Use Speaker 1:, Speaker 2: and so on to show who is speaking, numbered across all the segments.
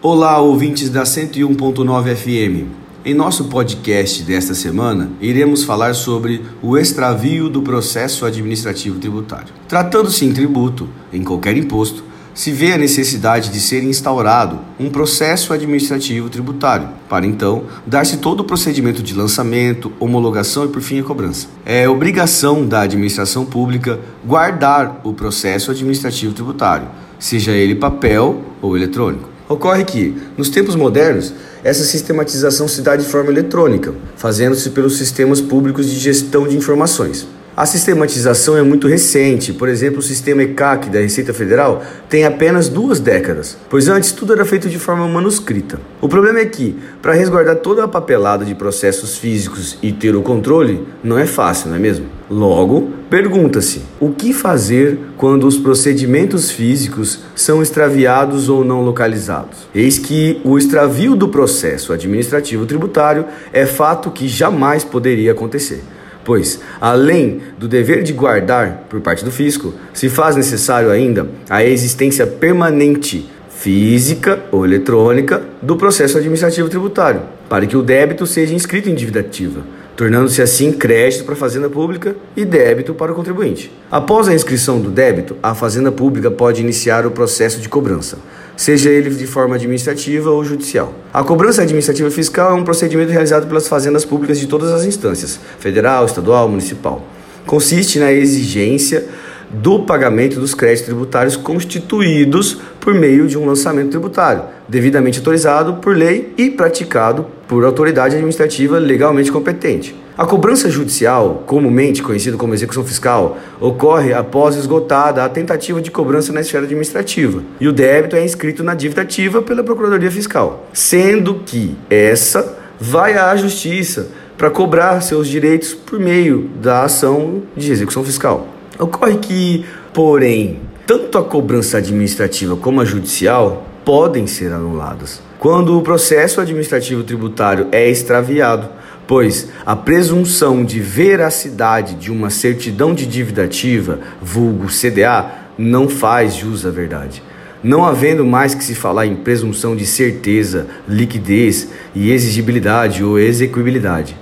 Speaker 1: Olá, ouvintes da 101.9 FM. Em nosso podcast desta semana, iremos falar sobre o extravio do processo administrativo tributário. Tratando-se em tributo, em qualquer imposto, se vê a necessidade de ser instaurado um processo administrativo tributário, para então dar-se todo o procedimento de lançamento, homologação e por fim a cobrança. É obrigação da administração pública guardar o processo administrativo tributário, seja ele papel ou eletrônico. Ocorre que, nos tempos modernos, essa sistematização se dá de forma eletrônica, fazendo-se pelos sistemas públicos de gestão de informações. A sistematização é muito recente, por exemplo, o sistema ECAC da Receita Federal tem apenas duas décadas, pois antes tudo era feito de forma manuscrita. O problema é que, para resguardar toda a papelada de processos físicos e ter o controle, não é fácil, não é mesmo? Logo, pergunta-se: o que fazer quando os procedimentos físicos são extraviados ou não localizados? Eis que o extravio do processo administrativo tributário é fato que jamais poderia acontecer pois, além do dever de guardar por parte do fisco, se faz necessário ainda a existência permanente, física ou eletrônica, do processo administrativo tributário, para que o débito seja inscrito em dívida ativa tornando-se assim crédito para a Fazenda Pública e débito para o contribuinte. Após a inscrição do débito, a Fazenda Pública pode iniciar o processo de cobrança, seja ele de forma administrativa ou judicial. A cobrança administrativa fiscal é um procedimento realizado pelas fazendas públicas de todas as instâncias, federal, estadual, municipal. Consiste na exigência do pagamento dos créditos tributários constituídos por meio de um lançamento tributário, devidamente autorizado por lei e praticado por autoridade administrativa legalmente competente. A cobrança judicial, comumente conhecida como execução fiscal, ocorre após esgotada a tentativa de cobrança na esfera administrativa, e o débito é inscrito na dívida ativa pela Procuradoria Fiscal, sendo que essa vai à Justiça para cobrar seus direitos por meio da ação de execução fiscal. Ocorre que, porém, tanto a cobrança administrativa como a judicial podem ser anuladas quando o processo administrativo tributário é extraviado, pois a presunção de veracidade de uma certidão de dívida ativa, vulgo CDA, não faz jus à verdade. Não havendo mais que se falar em presunção de certeza, liquidez e exigibilidade ou execuibilidade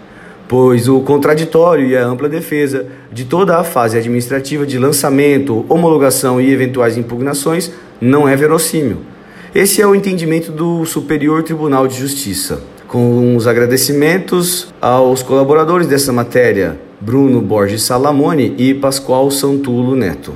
Speaker 1: pois o contraditório e a ampla defesa de toda a fase administrativa de lançamento, homologação e eventuais impugnações não é verossímil. Esse é o entendimento do Superior Tribunal de Justiça. Com os agradecimentos aos colaboradores dessa matéria, Bruno Borges Salamone e Pascoal Santulo Neto.